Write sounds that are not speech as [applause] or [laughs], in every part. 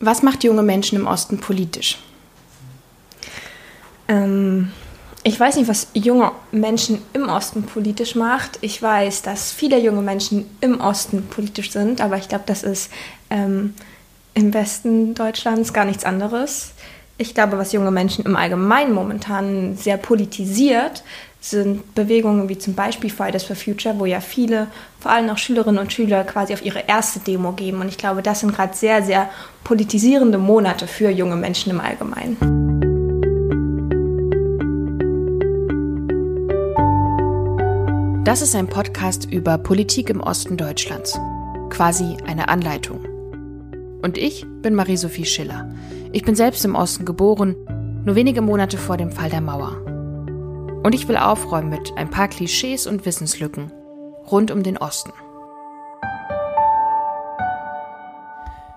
Was macht junge Menschen im Osten politisch? Ähm, ich weiß nicht, was junge Menschen im Osten politisch macht. Ich weiß, dass viele junge Menschen im Osten politisch sind, aber ich glaube, das ist ähm, im Westen Deutschlands gar nichts anderes. Ich glaube, was junge Menschen im Allgemeinen momentan sehr politisiert, sind Bewegungen wie zum Beispiel Fridays for Future, wo ja viele, vor allem auch Schülerinnen und Schüler, quasi auf ihre erste Demo geben. Und ich glaube, das sind gerade sehr, sehr politisierende Monate für junge Menschen im Allgemeinen. Das ist ein Podcast über Politik im Osten Deutschlands. Quasi eine Anleitung. Und ich bin Marie-Sophie Schiller. Ich bin selbst im Osten geboren, nur wenige Monate vor dem Fall der Mauer. Und ich will aufräumen mit ein paar Klischees und Wissenslücken rund um den Osten.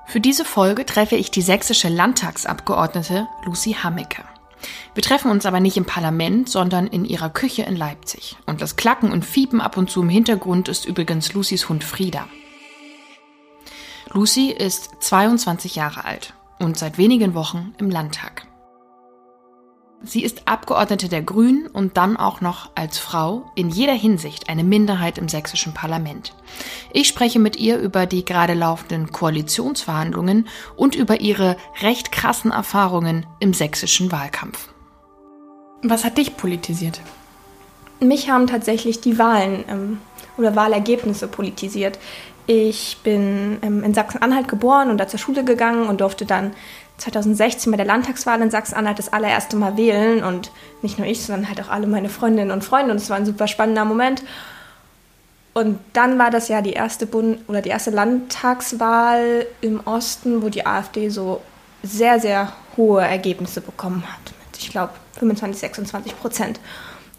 Für diese Folge treffe ich die sächsische Landtagsabgeordnete Lucy Hammecke. Wir treffen uns aber nicht im Parlament, sondern in ihrer Küche in Leipzig. Und das Klacken und Fiepen ab und zu im Hintergrund ist übrigens Lucys Hund Frieda. Lucy ist 22 Jahre alt und seit wenigen Wochen im Landtag. Sie ist Abgeordnete der Grünen und dann auch noch als Frau in jeder Hinsicht eine Minderheit im sächsischen Parlament. Ich spreche mit ihr über die gerade laufenden Koalitionsverhandlungen und über ihre recht krassen Erfahrungen im sächsischen Wahlkampf. Was hat dich politisiert? Mich haben tatsächlich die Wahlen ähm, oder Wahlergebnisse politisiert. Ich bin ähm, in Sachsen-Anhalt geboren und da zur Schule gegangen und durfte dann 2016 bei der Landtagswahl in Sachsen-Anhalt das allererste Mal wählen und nicht nur ich, sondern halt auch alle meine Freundinnen und Freunde und es war ein super spannender Moment. Und dann war das ja die erste Bund oder die erste Landtagswahl im Osten, wo die AfD so sehr, sehr hohe Ergebnisse bekommen hat. Mit, ich glaube, 25, 26 Prozent.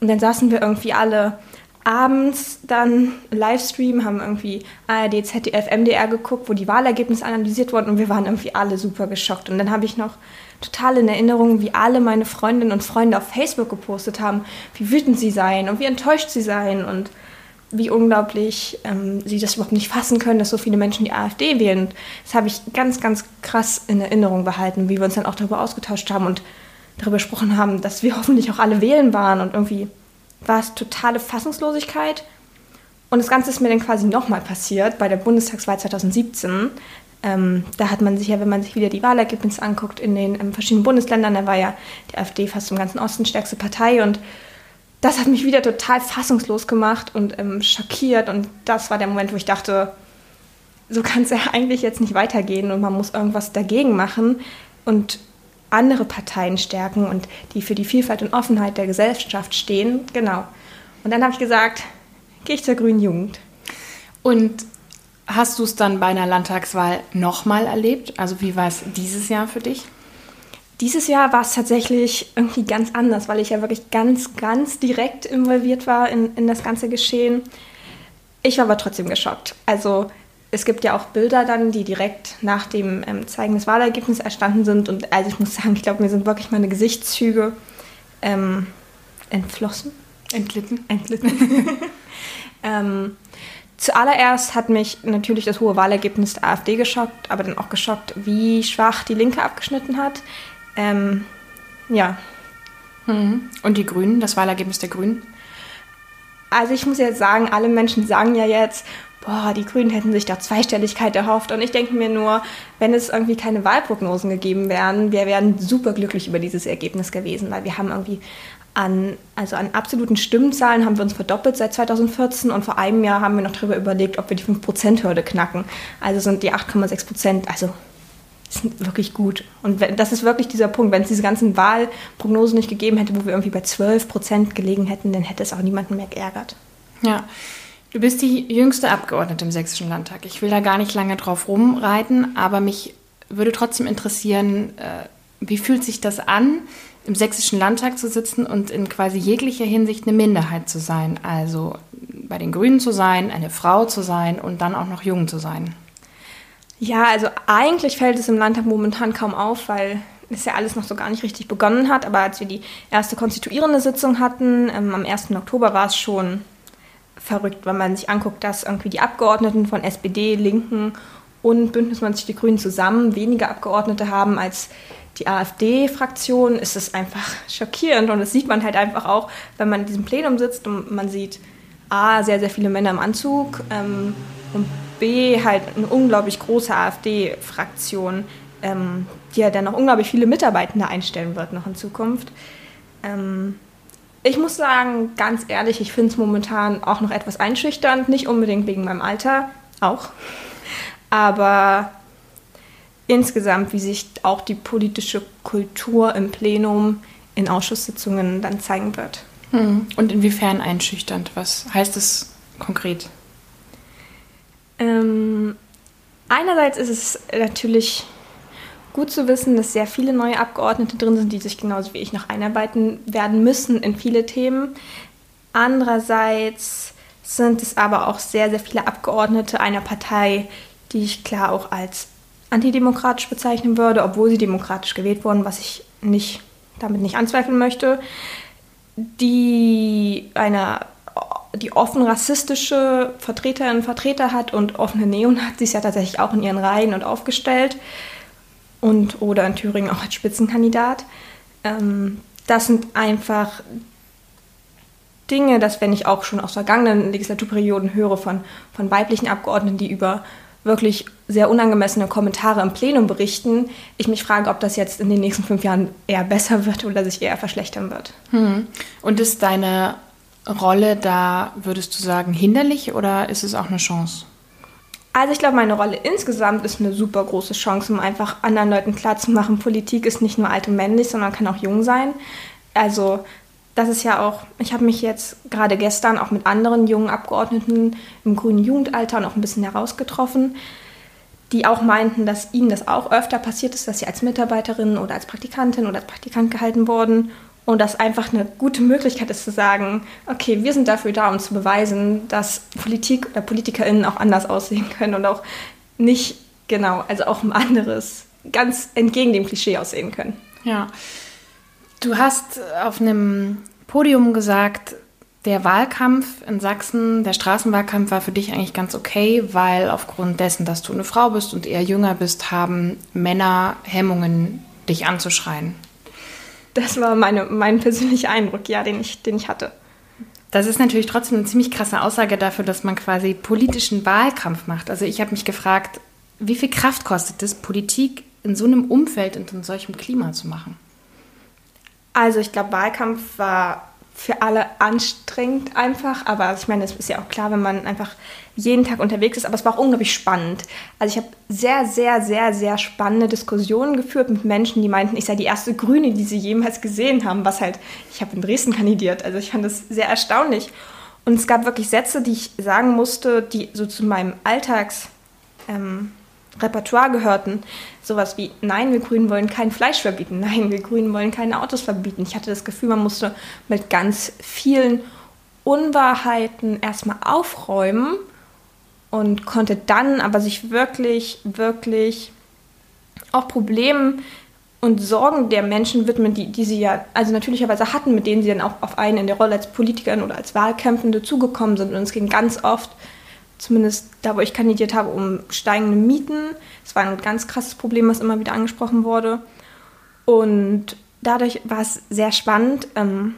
Und dann saßen wir irgendwie alle abends dann Livestream, haben irgendwie ARD, ZDF, MDR geguckt, wo die Wahlergebnisse analysiert wurden und wir waren irgendwie alle super geschockt. Und dann habe ich noch total in Erinnerung, wie alle meine Freundinnen und Freunde auf Facebook gepostet haben, wie wütend sie seien und wie enttäuscht sie seien und wie unglaublich ähm, sie das überhaupt nicht fassen können, dass so viele Menschen die AfD wählen. Das habe ich ganz, ganz krass in Erinnerung behalten, wie wir uns dann auch darüber ausgetauscht haben und darüber gesprochen haben, dass wir [laughs] hoffentlich auch alle wählen waren und irgendwie war es totale Fassungslosigkeit. Und das Ganze ist mir dann quasi nochmal passiert bei der Bundestagswahl 2017. Ähm, da hat man sich ja, wenn man sich wieder die Wahlergebnisse anguckt, in den ähm, verschiedenen Bundesländern, da war ja die AfD fast im ganzen Osten stärkste Partei und das hat mich wieder total fassungslos gemacht und ähm, schockiert und das war der Moment, wo ich dachte, so kann es [laughs] ja eigentlich jetzt nicht weitergehen und man muss irgendwas dagegen machen und andere Parteien stärken und die für die Vielfalt und Offenheit der Gesellschaft stehen. Genau. Und dann habe ich gesagt, gehe ich zur Grünen Jugend. Und hast du es dann bei einer Landtagswahl nochmal erlebt? Also wie war es dieses Jahr für dich? Dieses Jahr war es tatsächlich irgendwie ganz anders, weil ich ja wirklich ganz, ganz direkt involviert war in, in das ganze Geschehen. Ich war aber trotzdem geschockt. Also es gibt ja auch Bilder dann, die direkt nach dem ähm, Zeigen des Wahlergebnisses erstanden sind. Und also ich muss [laughs] sagen, ich glaube, mir sind wirklich meine Gesichtszüge ähm, entflossen. Entglitten. Entglitten. [laughs] ähm, zuallererst hat mich natürlich das hohe Wahlergebnis der AfD geschockt, aber dann auch geschockt, wie schwach die Linke abgeschnitten hat. Ähm, ja. Mhm. Und die Grünen, das Wahlergebnis der Grünen? Also ich muss jetzt sagen, alle Menschen sagen ja jetzt, boah, die Grünen hätten sich doch Zweistelligkeit erhofft. Und ich denke mir nur, wenn es irgendwie keine Wahlprognosen gegeben wären, wir wären super glücklich über dieses Ergebnis gewesen, weil wir haben irgendwie an, also an absoluten Stimmzahlen haben wir uns verdoppelt seit 2014 und vor einem Jahr haben wir noch darüber überlegt, ob wir die 5%-Hürde knacken. Also sind die 8,6 Prozent, also sind wirklich gut. Und das ist wirklich dieser Punkt. Wenn es diese ganzen Wahlprognosen nicht gegeben hätte, wo wir irgendwie bei 12 Prozent gelegen hätten, dann hätte es auch niemanden mehr geärgert. Ja, Du bist die jüngste Abgeordnete im Sächsischen Landtag. Ich will da gar nicht lange drauf rumreiten, aber mich würde trotzdem interessieren, äh, wie fühlt sich das an, im Sächsischen Landtag zu sitzen und in quasi jeglicher Hinsicht eine Minderheit zu sein? Also bei den Grünen zu sein, eine Frau zu sein und dann auch noch jung zu sein. Ja, also eigentlich fällt es im Landtag momentan kaum auf, weil es ja alles noch so gar nicht richtig begonnen hat. Aber als wir die erste konstituierende Sitzung hatten, ähm, am 1. Oktober war es schon verrückt, wenn man sich anguckt, dass irgendwie die Abgeordneten von SPD, Linken und Bündnis 90 Die Grünen zusammen weniger Abgeordnete haben als die AfD-Fraktion, ist es einfach schockierend. Und das sieht man halt einfach auch, wenn man in diesem Plenum sitzt und man sieht A, sehr, sehr viele Männer im Anzug ähm, und B, halt eine unglaublich große AfD-Fraktion, ähm, die ja dann noch unglaublich viele Mitarbeitende einstellen wird noch in Zukunft. Ähm, ich muss sagen, ganz ehrlich, ich finde es momentan auch noch etwas einschüchternd, nicht unbedingt wegen meinem Alter, auch, aber insgesamt, wie sich auch die politische Kultur im Plenum in Ausschusssitzungen dann zeigen wird. Hm. Und inwiefern einschüchternd? Was heißt das konkret? Ähm, einerseits ist es natürlich gut zu wissen, dass sehr viele neue Abgeordnete drin sind, die sich genauso wie ich noch einarbeiten werden müssen in viele Themen. Andererseits sind es aber auch sehr, sehr viele Abgeordnete einer Partei, die ich klar auch als antidemokratisch bezeichnen würde, obwohl sie demokratisch gewählt wurden, was ich nicht, damit nicht anzweifeln möchte, die eine die offen rassistische Vertreterinnen und Vertreter hat und offene Neonazis ja tatsächlich auch in ihren Reihen und aufgestellt und oder in Thüringen auch als Spitzenkandidat. Ähm, das sind einfach Dinge, dass wenn ich auch schon aus vergangenen Legislaturperioden höre von, von weiblichen Abgeordneten, die über wirklich sehr unangemessene Kommentare im Plenum berichten, ich mich frage, ob das jetzt in den nächsten fünf Jahren eher besser wird oder sich eher verschlechtern wird. Hm. Und ist deine Rolle da, würdest du sagen, hinderlich oder ist es auch eine Chance? Also ich glaube, meine Rolle insgesamt ist eine super große Chance, um einfach anderen Leuten klarzumachen, Politik ist nicht nur alt und männlich, sondern kann auch jung sein. Also das ist ja auch, ich habe mich jetzt gerade gestern auch mit anderen jungen Abgeordneten im grünen Jugendalter noch ein bisschen herausgetroffen, die auch meinten, dass ihnen das auch öfter passiert ist, dass sie als Mitarbeiterin oder als Praktikantin oder als Praktikant gehalten wurden und das einfach eine gute Möglichkeit ist zu sagen, okay, wir sind dafür da, um zu beweisen, dass Politik oder PolitikerInnen auch anders aussehen können und auch nicht, genau, also auch ein anderes, ganz entgegen dem Klischee aussehen können. Ja, Du hast auf einem Podium gesagt, der Wahlkampf in Sachsen, der Straßenwahlkampf war für dich eigentlich ganz okay, weil aufgrund dessen, dass du eine Frau bist und eher jünger bist, haben Männer Hemmungen, dich anzuschreien. Das war meine, mein persönlicher Eindruck, ja, den ich, den ich hatte. Das ist natürlich trotzdem eine ziemlich krasse Aussage dafür, dass man quasi politischen Wahlkampf macht. Also ich habe mich gefragt, wie viel Kraft kostet es, Politik in so einem Umfeld und in solchem Klima zu machen? Also ich glaube, Wahlkampf war für alle anstrengend einfach, aber ich meine, es ist ja auch klar, wenn man einfach jeden Tag unterwegs ist, aber es war auch unglaublich spannend. Also ich habe sehr, sehr, sehr, sehr spannende Diskussionen geführt mit Menschen, die meinten, ich sei die erste Grüne, die sie jemals gesehen haben, was halt, ich habe in Dresden kandidiert, also ich fand das sehr erstaunlich. Und es gab wirklich Sätze, die ich sagen musste, die so zu meinem Alltags... Ähm, Repertoire gehörten. Sowas wie, nein, wir Grünen wollen kein Fleisch verbieten, nein, wir Grünen wollen keine Autos verbieten. Ich hatte das Gefühl, man musste mit ganz vielen Unwahrheiten erstmal aufräumen und konnte dann aber sich wirklich, wirklich auch Problemen und Sorgen der Menschen widmen, die, die sie ja also natürlicherweise hatten, mit denen sie dann auch auf einen in der Rolle als Politikerin oder als Wahlkämpfende zugekommen sind. Und es ging ganz oft zumindest da, wo ich kandidiert habe, um steigende Mieten. Es war ein ganz krasses Problem, was immer wieder angesprochen wurde. Und dadurch war es sehr spannend. Ähm,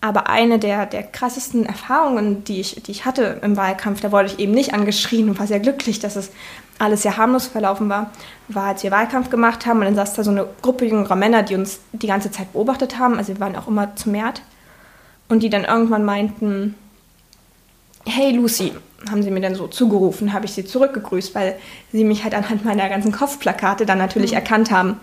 aber eine der, der krassesten Erfahrungen, die ich, die ich hatte im Wahlkampf, da wurde ich eben nicht angeschrien und war sehr glücklich, dass es alles sehr harmlos verlaufen war, war, als wir Wahlkampf gemacht haben und dann saß da so eine Gruppe jüngerer Männer, die uns die ganze Zeit beobachtet haben, also wir waren auch immer zu Mert, und die dann irgendwann meinten, hey Lucy, haben sie mir dann so zugerufen, habe ich sie zurückgegrüßt, weil sie mich halt anhand meiner ganzen Kopfplakate dann natürlich mhm. erkannt haben.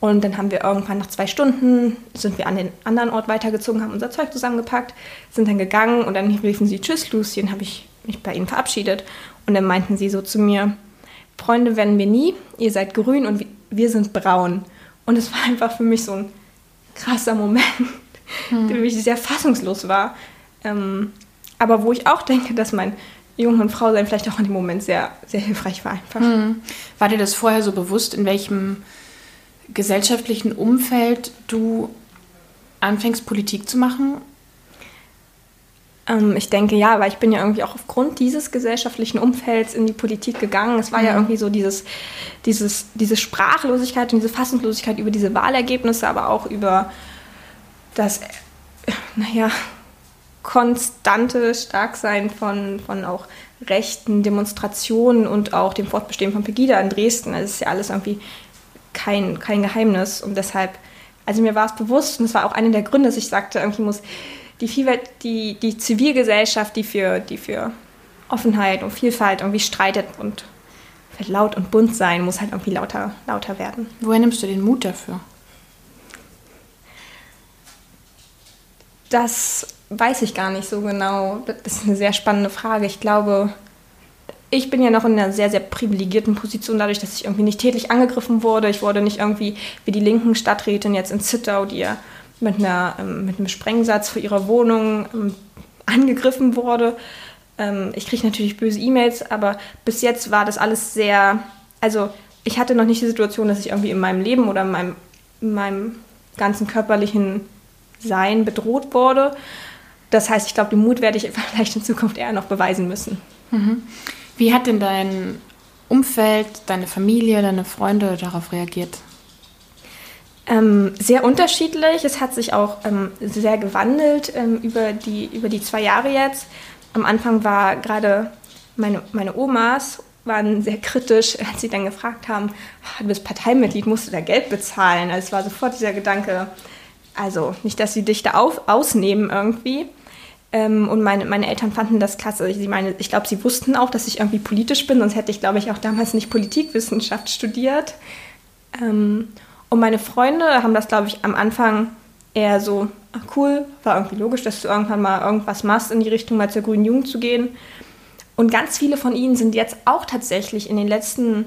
Und dann haben wir irgendwann nach zwei Stunden, sind wir an den anderen Ort weitergezogen, haben unser Zeug zusammengepackt, sind dann gegangen und dann riefen sie Tschüss Lucy und habe ich mich bei ihnen verabschiedet. Und dann meinten sie so zu mir, Freunde werden wir nie, ihr seid grün und wir sind braun. Und es war einfach für mich so ein krasser Moment, mhm. der wirklich sehr fassungslos war. Ähm, aber wo ich auch denke, dass mein Jung und Frau sein vielleicht auch in dem Moment sehr, sehr hilfreich war einfach. Mhm. War dir das vorher so bewusst, in welchem gesellschaftlichen Umfeld du anfängst, Politik zu machen? Ähm, ich denke ja, weil ich bin ja irgendwie auch aufgrund dieses gesellschaftlichen Umfelds in die Politik gegangen. Es war mhm. ja irgendwie so dieses, dieses, diese Sprachlosigkeit und diese Fassungslosigkeit über diese Wahlergebnisse, aber auch über das, naja, konstante Starksein von, von auch rechten Demonstrationen und auch dem Fortbestehen von Pegida in Dresden. Das ist ja alles irgendwie kein, kein Geheimnis. Und deshalb, also mir war es bewusst, und das war auch einer der Gründe, dass ich sagte, irgendwie muss die Vielfalt, die, die Zivilgesellschaft, die für, die für Offenheit und Vielfalt irgendwie streitet und laut und bunt sein, muss halt irgendwie lauter, lauter werden. Woher nimmst du den Mut dafür? Das weiß ich gar nicht so genau. Das ist eine sehr spannende Frage. Ich glaube, ich bin ja noch in einer sehr, sehr privilegierten Position, dadurch, dass ich irgendwie nicht tätlich angegriffen wurde. Ich wurde nicht irgendwie wie die linken Stadträtin jetzt in Zittau, die ja mit, einer, ähm, mit einem Sprengsatz vor ihrer Wohnung ähm, angegriffen wurde. Ähm, ich kriege natürlich böse E-Mails, aber bis jetzt war das alles sehr. Also, ich hatte noch nicht die Situation, dass ich irgendwie in meinem Leben oder in meinem, in meinem ganzen körperlichen Sein bedroht wurde. Das heißt, ich glaube, den Mut werde ich [laughs] vielleicht in Zukunft eher noch beweisen müssen. Mhm. Wie hat denn dein Umfeld, deine Familie, deine Freunde darauf reagiert? Ähm, sehr unterschiedlich. Es hat sich auch ähm, sehr gewandelt ähm, über, die, über die zwei Jahre jetzt. Am Anfang war gerade meine, meine Omas waren sehr kritisch, [laughs] als sie dann gefragt haben, ah, du bist Parteimitglied, musst du da Geld bezahlen? Also es war sofort dieser Gedanke, also nicht, dass sie dich da auf, ausnehmen irgendwie. Ähm, und meine, meine Eltern fanden das klasse. Ich, meine, ich glaube, sie wussten auch, dass ich irgendwie politisch bin, sonst hätte ich, glaube ich, auch damals nicht Politikwissenschaft studiert. Ähm, und meine Freunde haben das, glaube ich, am Anfang eher so, ach cool, war irgendwie logisch, dass du irgendwann mal irgendwas machst, in die Richtung mal zur Grünen Jugend zu gehen. Und ganz viele von ihnen sind jetzt auch tatsächlich in den letzten,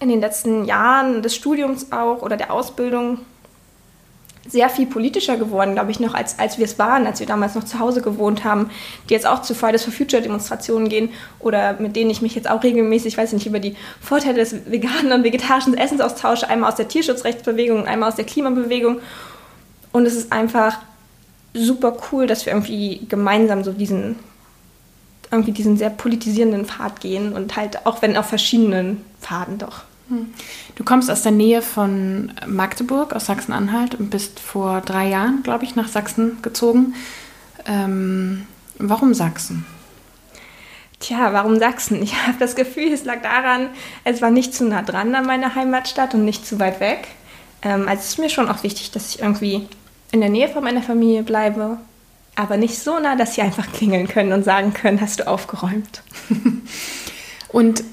in den letzten Jahren des Studiums auch oder der Ausbildung sehr viel politischer geworden, glaube ich, noch als, als wir es waren, als wir damals noch zu Hause gewohnt haben, die jetzt auch zu Fridays for Future Demonstrationen gehen oder mit denen ich mich jetzt auch regelmäßig, weiß ich nicht, über die Vorteile des veganen und vegetarischen Essens austausche, einmal aus der Tierschutzrechtsbewegung, einmal aus der Klimabewegung. Und es ist einfach super cool, dass wir irgendwie gemeinsam so diesen, irgendwie diesen sehr politisierenden Pfad gehen und halt auch wenn auf verschiedenen Pfaden doch. Hm. Du kommst aus der Nähe von Magdeburg, aus Sachsen-Anhalt und bist vor drei Jahren, glaube ich, nach Sachsen gezogen. Ähm, warum Sachsen? Tja, warum Sachsen? Ich [laughs] habe das Gefühl, es lag daran, es war nicht zu nah dran an meiner Heimatstadt und nicht zu weit weg. Ähm, also es ist mir schon auch wichtig, dass ich irgendwie in der Nähe von meiner Familie bleibe, aber nicht so nah, dass sie einfach klingeln können und sagen können, hast du aufgeräumt. [laughs] und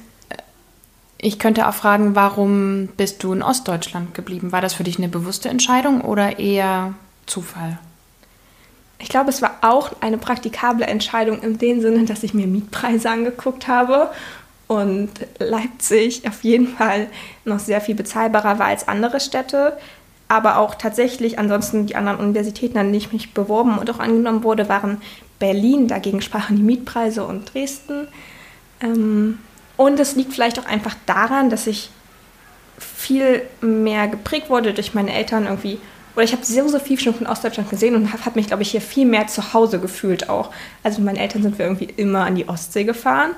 ich könnte auch fragen, warum bist du in Ostdeutschland geblieben? War das für dich eine bewusste Entscheidung oder eher Zufall? Ich glaube, es war auch eine praktikable Entscheidung in dem Sinne, dass ich mir Mietpreise angeguckt habe und Leipzig auf jeden Fall noch sehr viel bezahlbarer war als andere Städte. Aber auch tatsächlich, ansonsten die anderen Universitäten, an denen ich mich beworben und auch angenommen wurde, waren Berlin, dagegen sprachen die Mietpreise und Dresden. Ähm, und es liegt vielleicht auch einfach daran, dass ich viel mehr geprägt wurde durch meine Eltern irgendwie. Oder ich habe so, so viel schon von Ostdeutschland gesehen und habe hab mich, glaube ich, hier viel mehr zu Hause gefühlt auch. Also mit meinen Eltern sind wir irgendwie immer an die Ostsee gefahren.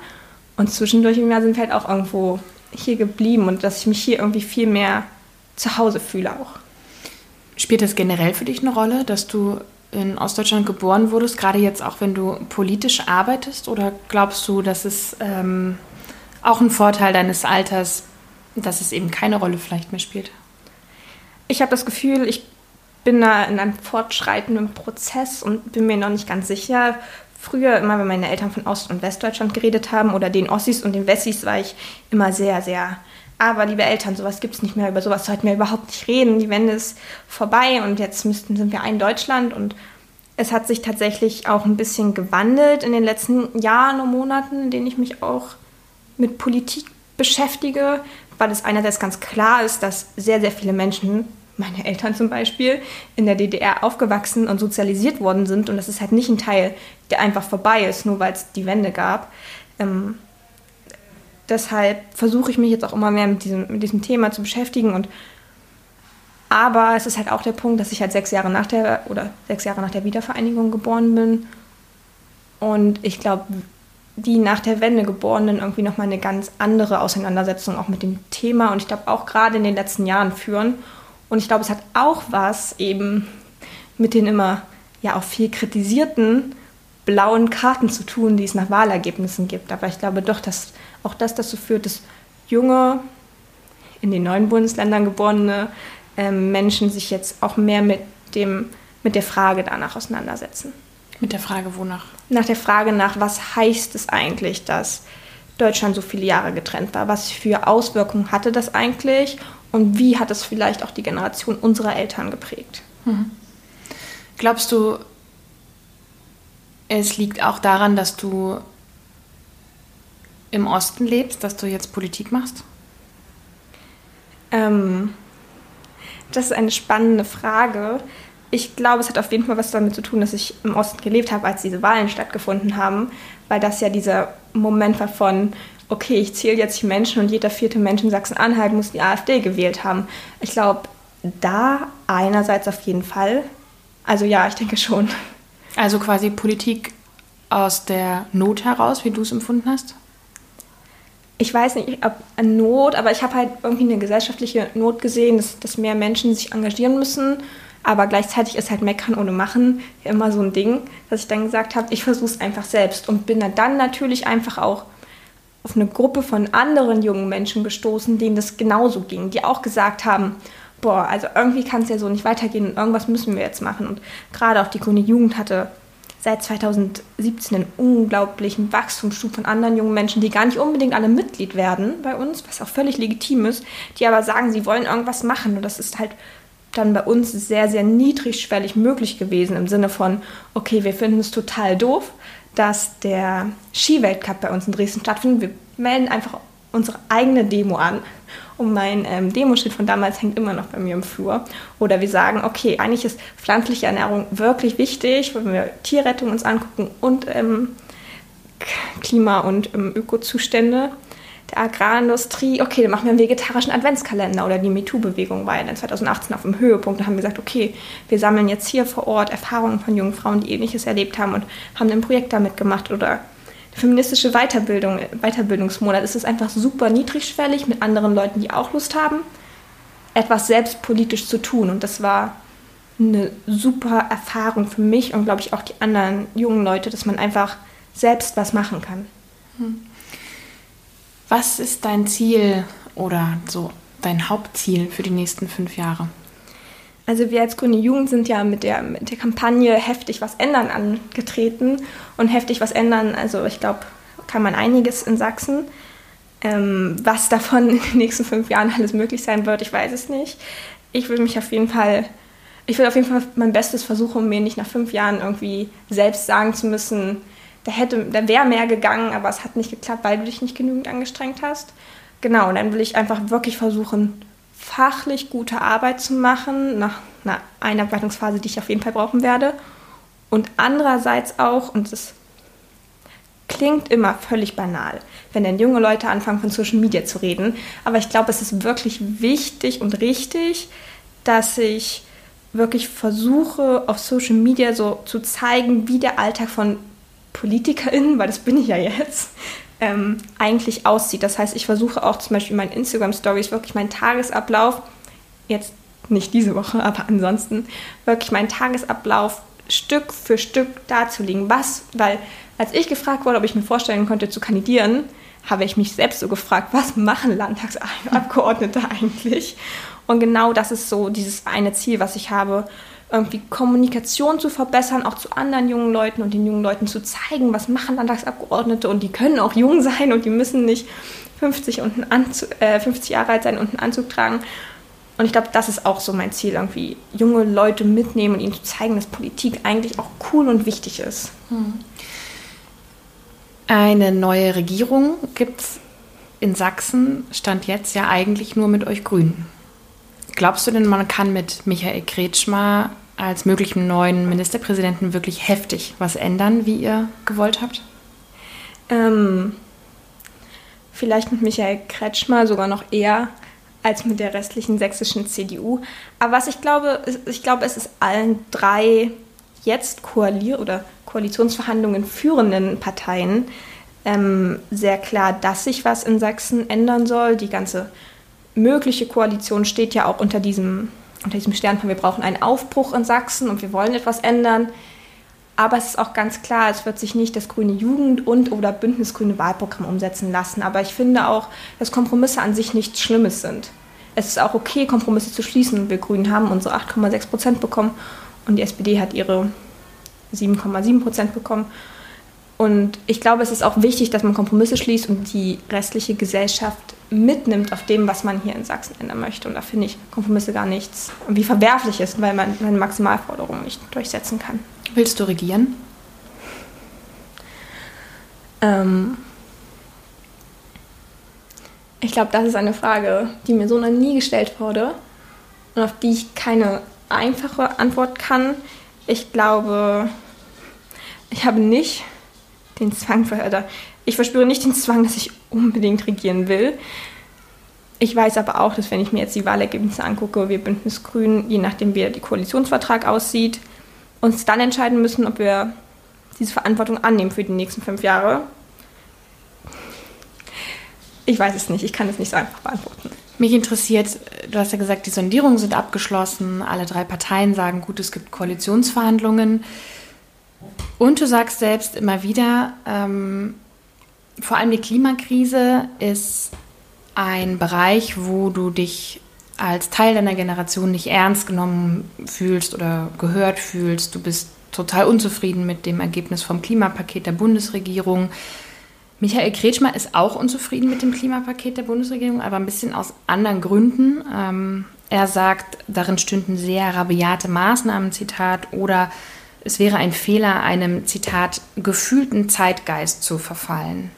Und zwischendurch im Jahr sind wir halt auch irgendwo hier geblieben und dass ich mich hier irgendwie viel mehr zu Hause fühle auch. Spielt das generell für dich eine Rolle, dass du in Ostdeutschland geboren wurdest, gerade jetzt auch wenn du politisch arbeitest? Oder glaubst du, dass es ähm, auch ein Vorteil deines Alters, dass es eben keine Rolle vielleicht mehr spielt? Ich habe das Gefühl, ich bin da in einem fortschreitenden Prozess und bin mir noch nicht ganz sicher. Früher, immer wenn meine Eltern von Ost- und Westdeutschland geredet haben oder den Ossis und den Wessis, war ich immer sehr, sehr. Aber liebe Eltern, sowas gibt es nicht mehr, über sowas sollten wir überhaupt nicht reden. Die Wende ist vorbei und jetzt müssten, sind wir ein Deutschland und es hat sich tatsächlich auch ein bisschen gewandelt in den letzten Jahren und Monaten, in denen ich mich auch mit Politik beschäftige, weil es einerseits ganz klar ist, dass sehr, sehr viele Menschen, meine Eltern zum Beispiel, in der DDR aufgewachsen und sozialisiert worden sind. Und das ist halt nicht ein Teil, der einfach vorbei ist, nur weil es die Wende gab. Ähm, deshalb versuche ich mich jetzt auch immer mehr mit diesem, mit diesem Thema zu beschäftigen. Und aber es ist halt auch der Punkt, dass ich halt sechs Jahre nach der oder sechs Jahre nach der Wiedervereinigung geboren bin. Und ich glaube, die nach der Wende Geborenen irgendwie nochmal eine ganz andere Auseinandersetzung auch mit dem Thema und ich glaube auch gerade in den letzten Jahren führen. Und ich glaube, es hat auch was eben mit den immer ja auch viel kritisierten blauen Karten zu tun, die es nach Wahlergebnissen gibt. Aber ich glaube doch, dass auch das dazu führt, dass junge, in den neuen Bundesländern geborene äh, Menschen sich jetzt auch mehr mit, dem, mit der Frage danach auseinandersetzen. Mit der Frage wonach? Nach der Frage nach, was heißt es eigentlich, dass Deutschland so viele Jahre getrennt war? Was für Auswirkungen hatte das eigentlich? Und wie hat es vielleicht auch die Generation unserer Eltern geprägt? Mhm. Glaubst du, es liegt auch daran, dass du im Osten lebst, dass du jetzt Politik machst? Ähm, das ist eine spannende Frage. Ich glaube, es hat auf jeden Fall was damit zu tun, dass ich im Osten gelebt habe, als diese Wahlen stattgefunden haben, weil das ja dieser Moment war von, okay, ich zähle jetzt die Menschen und jeder vierte Mensch in Sachsen-Anhalt muss die AfD gewählt haben. Ich glaube, da einerseits auf jeden Fall. Also ja, ich denke schon. Also quasi Politik aus der Not heraus, wie du es empfunden hast? Ich weiß nicht, ob Not, aber ich habe halt irgendwie eine gesellschaftliche Not gesehen, dass, dass mehr Menschen sich engagieren müssen. Aber gleichzeitig ist halt Meckern ohne Machen immer so ein Ding, dass ich dann gesagt habe, ich versuche es einfach selbst und bin dann natürlich einfach auch auf eine Gruppe von anderen jungen Menschen gestoßen, denen das genauso ging, die auch gesagt haben, boah, also irgendwie kann es ja so nicht weitergehen und irgendwas müssen wir jetzt machen. Und gerade auch die Grüne Jugend hatte seit 2017 einen unglaublichen Wachstumsschub von anderen jungen Menschen, die gar nicht unbedingt alle Mitglied werden bei uns, was auch völlig legitim ist, die aber sagen, sie wollen irgendwas machen. Und das ist halt dann bei uns sehr, sehr niedrigschwellig möglich gewesen im Sinne von, okay, wir finden es total doof, dass der Skiweltcup bei uns in Dresden stattfindet. Wir melden einfach unsere eigene Demo an und mein ähm, Demoschild von damals hängt immer noch bei mir im Flur. Oder wir sagen, okay, eigentlich ist pflanzliche Ernährung wirklich wichtig, wenn wir Tierrettung uns angucken und ähm, Klima- und ähm, Ökozustände der Agrarindustrie. Okay, dann machen wir einen vegetarischen Adventskalender oder die MeToo-Bewegung war ja dann 2018 auf dem Höhepunkt. Da haben gesagt, okay, wir sammeln jetzt hier vor Ort Erfahrungen von jungen Frauen, die ähnliches erlebt haben und haben ein Projekt damit gemacht oder feministische Weiterbildung, Weiterbildungsmonat ist einfach super niedrigschwellig mit anderen Leuten, die auch Lust haben, etwas selbstpolitisch zu tun. Und das war eine super Erfahrung für mich und glaube ich auch die anderen jungen Leute, dass man einfach selbst was machen kann. Hm. Was ist dein Ziel oder so dein Hauptziel für die nächsten fünf Jahre? Also wir als Grüne Jugend sind ja mit der, mit der Kampagne Heftig was ändern angetreten. Und Heftig was ändern, also ich glaube, kann man einiges in Sachsen. Ähm, was davon [laughs] in den nächsten fünf Jahren alles möglich sein wird, ich weiß es nicht. Ich will mich auf jeden Fall, ich will auf jeden Fall mein Bestes versuchen, um mir nicht nach fünf Jahren irgendwie selbst sagen zu müssen, da hätte, da wäre mehr gegangen, aber es hat nicht geklappt, weil du dich nicht genügend angestrengt hast. Genau, und dann will ich einfach wirklich versuchen, fachlich gute Arbeit zu machen, nach einer Einarbeitungsphase, die ich auf jeden Fall brauchen werde. Und andererseits auch, und es klingt immer völlig banal, wenn dann junge Leute anfangen von Social Media zu reden, aber ich glaube, es ist wirklich wichtig und richtig, dass ich wirklich versuche, auf Social Media so zu zeigen, wie der Alltag von PolitikerInnen, weil das bin ich ja jetzt, ähm, eigentlich aussieht. Das heißt, ich versuche auch zum Beispiel in meinen Instagram-Stories wirklich meinen Tagesablauf, jetzt nicht diese Woche, aber ansonsten wirklich meinen Tagesablauf Stück für Stück darzulegen. Was, weil als ich gefragt wurde, ob ich mir vorstellen konnte zu kandidieren, habe ich mich selbst so gefragt, was machen Landtagsabgeordnete [laughs] eigentlich? Und genau das ist so dieses eine Ziel, was ich habe, irgendwie Kommunikation zu verbessern, auch zu anderen jungen Leuten und den jungen Leuten zu zeigen, was machen Landtagsabgeordnete und die können auch jung sein und die müssen nicht 50, und Anzug, äh, 50 Jahre alt sein und einen Anzug tragen. Und ich glaube, das ist auch so mein Ziel, irgendwie junge Leute mitnehmen und ihnen zu zeigen, dass Politik eigentlich auch cool und wichtig ist. Hm. Eine neue Regierung gibt es in Sachsen, stand jetzt ja eigentlich nur mit euch Grünen. Glaubst du denn, man kann mit Michael Kretschmer als möglichen neuen Ministerpräsidenten wirklich heftig was ändern, wie ihr gewollt habt? Ähm, vielleicht mit Michael Kretschmer sogar noch eher als mit der restlichen sächsischen CDU. Aber was ich glaube, ich glaube, es ist allen drei jetzt koalier oder Koalitionsverhandlungen führenden Parteien ähm, sehr klar, dass sich was in Sachsen ändern soll. Die ganze mögliche Koalition steht ja auch unter diesem, unter diesem Stern von wir brauchen einen Aufbruch in Sachsen und wir wollen etwas ändern. Aber es ist auch ganz klar, es wird sich nicht das grüne Jugend- und oder Bündnisgrüne Wahlprogramm umsetzen lassen. Aber ich finde auch, dass Kompromisse an sich nichts Schlimmes sind. Es ist auch okay, Kompromisse zu schließen. Wir Grünen haben unsere 8,6 Prozent bekommen und die SPD hat ihre 7,7 Prozent bekommen. Und ich glaube, es ist auch wichtig, dass man Kompromisse schließt und die restliche Gesellschaft mitnimmt auf dem, was man hier in Sachsen ändern möchte. Und da finde ich Kompromisse gar nichts wie verwerflich ist, weil man meine Maximalforderungen nicht durchsetzen kann. Willst du regieren? Ähm ich glaube, das ist eine Frage, die mir so noch nie gestellt wurde und auf die ich keine einfache Antwort kann. Ich glaube, ich habe nicht den Zwang, oder ich verspüre nicht den Zwang, dass ich unbedingt regieren will. Ich weiß aber auch, dass wenn ich mir jetzt die Wahlergebnisse angucke, wir Bündnis Grün, je nachdem wie der Koalitionsvertrag aussieht, uns dann entscheiden müssen, ob wir diese Verantwortung annehmen für die nächsten fünf Jahre. Ich weiß es nicht, ich kann es nicht so einfach beantworten. Mich interessiert, du hast ja gesagt, die Sondierungen sind abgeschlossen, alle drei Parteien sagen, gut, es gibt Koalitionsverhandlungen. Und du sagst selbst immer wieder, ähm, vor allem die Klimakrise ist ein Bereich, wo du dich als Teil deiner Generation nicht ernst genommen fühlst oder gehört fühlst. Du bist total unzufrieden mit dem Ergebnis vom Klimapaket der Bundesregierung. Michael Kretschmer ist auch unzufrieden mit dem Klimapaket der Bundesregierung, aber ein bisschen aus anderen Gründen. Ähm, er sagt, darin stünden sehr rabiate Maßnahmen, Zitat, oder es wäre ein Fehler, einem, Zitat, gefühlten Zeitgeist zu verfallen.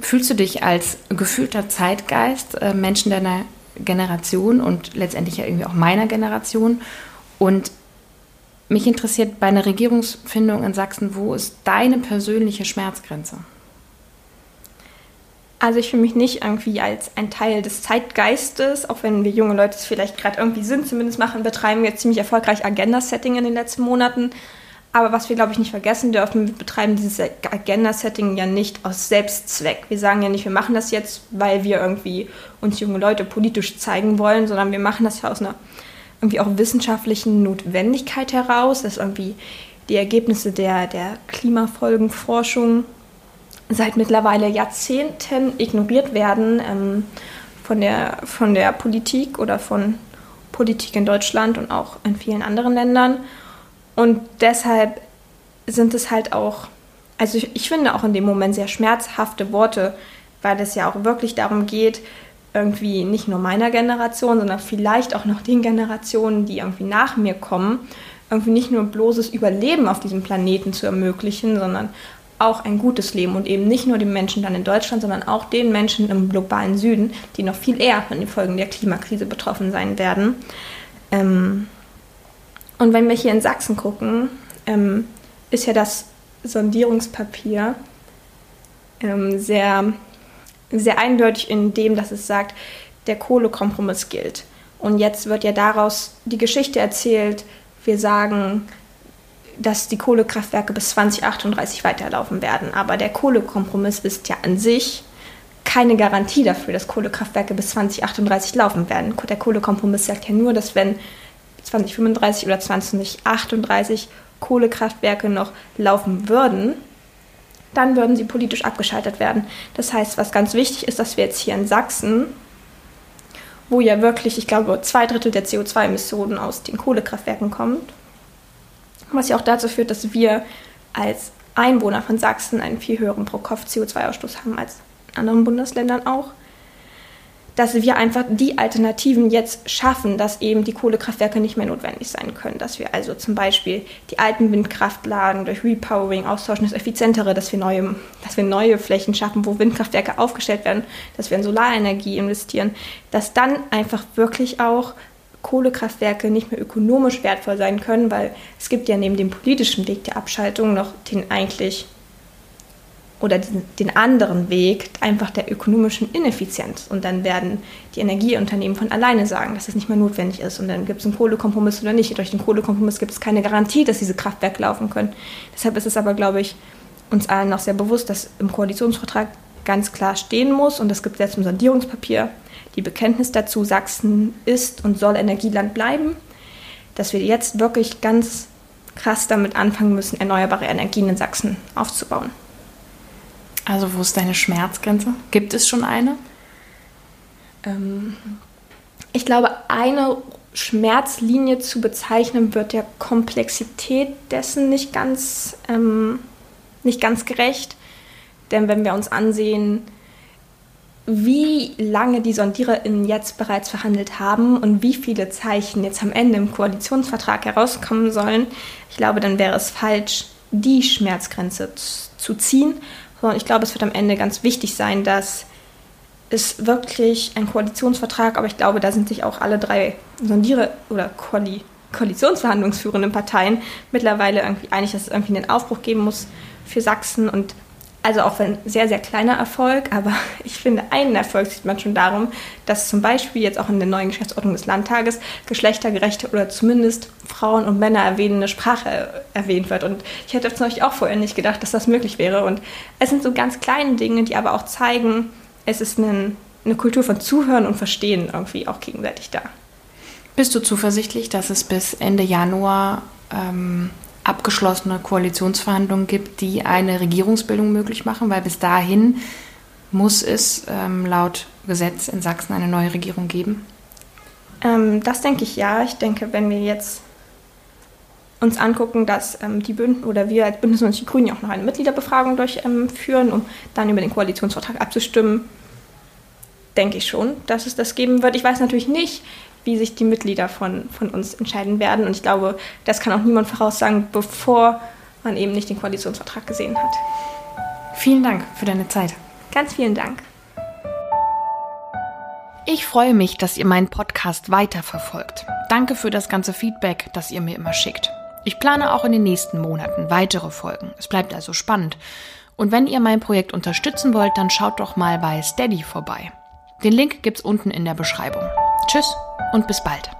Fühlst du dich als gefühlter Zeitgeist, äh, Menschen deiner Generation und letztendlich ja irgendwie auch meiner Generation? Und mich interessiert bei einer Regierungsfindung in Sachsen, wo ist deine persönliche Schmerzgrenze? Also ich fühle mich nicht irgendwie als ein Teil des Zeitgeistes, auch wenn wir junge Leute es vielleicht gerade irgendwie sind, zumindest machen, betreiben jetzt ziemlich erfolgreich Agenda-Setting in den letzten Monaten. Aber was wir, glaube ich, nicht vergessen dürfen, wir betreiben dieses Agenda-Setting ja nicht aus Selbstzweck. Wir sagen ja nicht, wir machen das jetzt, weil wir irgendwie uns junge Leute politisch zeigen wollen, sondern wir machen das ja aus einer irgendwie auch wissenschaftlichen Notwendigkeit heraus, dass irgendwie die Ergebnisse der, der Klimafolgenforschung seit mittlerweile Jahrzehnten ignoriert werden ähm, von, der, von der Politik oder von Politik in Deutschland und auch in vielen anderen Ländern. Und deshalb sind es halt auch, also ich, ich finde auch in dem Moment sehr schmerzhafte Worte, weil es ja auch wirklich darum geht, irgendwie nicht nur meiner Generation, sondern vielleicht auch noch den Generationen, die irgendwie nach mir kommen, irgendwie nicht nur bloßes Überleben auf diesem Planeten zu ermöglichen, sondern auch ein gutes Leben und eben nicht nur den Menschen dann in Deutschland, sondern auch den Menschen im globalen Süden, die noch viel eher von den Folgen der Klimakrise betroffen sein werden. Ähm und wenn wir hier in Sachsen gucken, ähm, ist ja das Sondierungspapier ähm, sehr, sehr eindeutig in dem, dass es sagt, der Kohlekompromiss gilt. Und jetzt wird ja daraus die Geschichte erzählt, wir sagen, dass die Kohlekraftwerke bis 2038 weiterlaufen werden. Aber der Kohlekompromiss ist ja an sich keine Garantie dafür, dass Kohlekraftwerke bis 2038 laufen werden. Der Kohlekompromiss sagt ja nur, dass wenn 2035 oder 2038 Kohlekraftwerke noch laufen würden, dann würden sie politisch abgeschaltet werden. Das heißt, was ganz wichtig ist, dass wir jetzt hier in Sachsen, wo ja wirklich, ich glaube, zwei Drittel der CO2-Emissionen aus den Kohlekraftwerken kommt, was ja auch dazu führt, dass wir als Einwohner von Sachsen einen viel höheren Pro-Kopf-CO2-Ausstoß haben als in anderen Bundesländern auch, dass wir einfach die Alternativen jetzt schaffen, dass eben die Kohlekraftwerke nicht mehr notwendig sein können. Dass wir also zum Beispiel die alten Windkraftlagen durch Repowering austauschen, das Effizientere, dass wir neue, dass wir neue Flächen schaffen, wo Windkraftwerke aufgestellt werden, dass wir in Solarenergie investieren, dass dann einfach wirklich auch Kohlekraftwerke nicht mehr ökonomisch wertvoll sein können, weil es gibt ja neben dem politischen Weg der Abschaltung noch den eigentlich oder den, anderen Weg einfach der ökonomischen Ineffizienz. Und dann werden die Energieunternehmen von alleine sagen, dass es nicht mehr notwendig ist. Und dann gibt es einen Kohlekompromiss oder nicht. Durch den Kohlekompromiss gibt es keine Garantie, dass diese Kraftwerke laufen können. Deshalb ist es aber, glaube ich, uns allen noch sehr bewusst, dass im Koalitionsvertrag ganz klar stehen muss, und das gibt es jetzt im Sondierungspapier, die Bekenntnis dazu, Sachsen ist und soll Energieland bleiben, dass wir jetzt wirklich ganz krass damit anfangen müssen, erneuerbare Energien in Sachsen aufzubauen. Also wo ist deine Schmerzgrenze? Gibt es schon eine? Ähm, ich glaube, eine Schmerzlinie zu bezeichnen, wird der Komplexität dessen nicht ganz, ähm, nicht ganz gerecht. Denn wenn wir uns ansehen, wie lange die SondiererInnen jetzt bereits verhandelt haben und wie viele Zeichen jetzt am Ende im Koalitionsvertrag herauskommen sollen, ich glaube, dann wäre es falsch, die Schmerzgrenze zu ziehen, sondern ich glaube, es wird am Ende ganz wichtig sein, dass es wirklich ein Koalitionsvertrag, aber ich glaube, da sind sich auch alle drei Sondiere- oder Koali Koalitionsverhandlungsführenden Parteien mittlerweile irgendwie einig, dass es irgendwie einen Aufbruch geben muss für Sachsen. Und also auch ein sehr, sehr kleiner Erfolg, aber [laughs] ich finde, einen Erfolg sieht man schon darum, dass zum Beispiel jetzt auch in der neuen Geschäftsordnung des Landtages geschlechtergerechte oder zumindest Frauen und Männer erwähnende Sprache erwähnt wird. Und ich hätte zum Beispiel auch vorher nicht gedacht, dass das möglich wäre. Und es sind so ganz kleine Dinge, die aber auch zeigen, es ist ein, eine Kultur von Zuhören und Verstehen irgendwie auch gegenseitig da. Bist du zuversichtlich, dass es bis Ende Januar ähm, abgeschlossene Koalitionsverhandlungen gibt, die eine Regierungsbildung möglich machen, weil bis dahin muss es ähm, laut Gesetz in Sachsen eine neue Regierung geben? Ähm, das denke ich ja. Ich denke, wenn wir jetzt uns angucken, dass ähm, die Bünden oder wir als Bündnis und die Grünen ja auch noch eine Mitgliederbefragung durchführen, um dann über den Koalitionsvertrag abzustimmen, denke ich schon, dass es das geben wird. Ich weiß natürlich nicht, wie sich die Mitglieder von, von uns entscheiden werden. Und ich glaube, das kann auch niemand voraussagen, bevor man eben nicht den Koalitionsvertrag gesehen hat. Vielen Dank für deine Zeit. Ganz vielen Dank. Ich freue mich, dass ihr meinen Podcast weiterverfolgt. Danke für das ganze Feedback, das ihr mir immer schickt. Ich plane auch in den nächsten Monaten weitere Folgen. Es bleibt also spannend. Und wenn ihr mein Projekt unterstützen wollt, dann schaut doch mal bei Steady vorbei. Den Link gibt's unten in der Beschreibung. Tschüss und bis bald.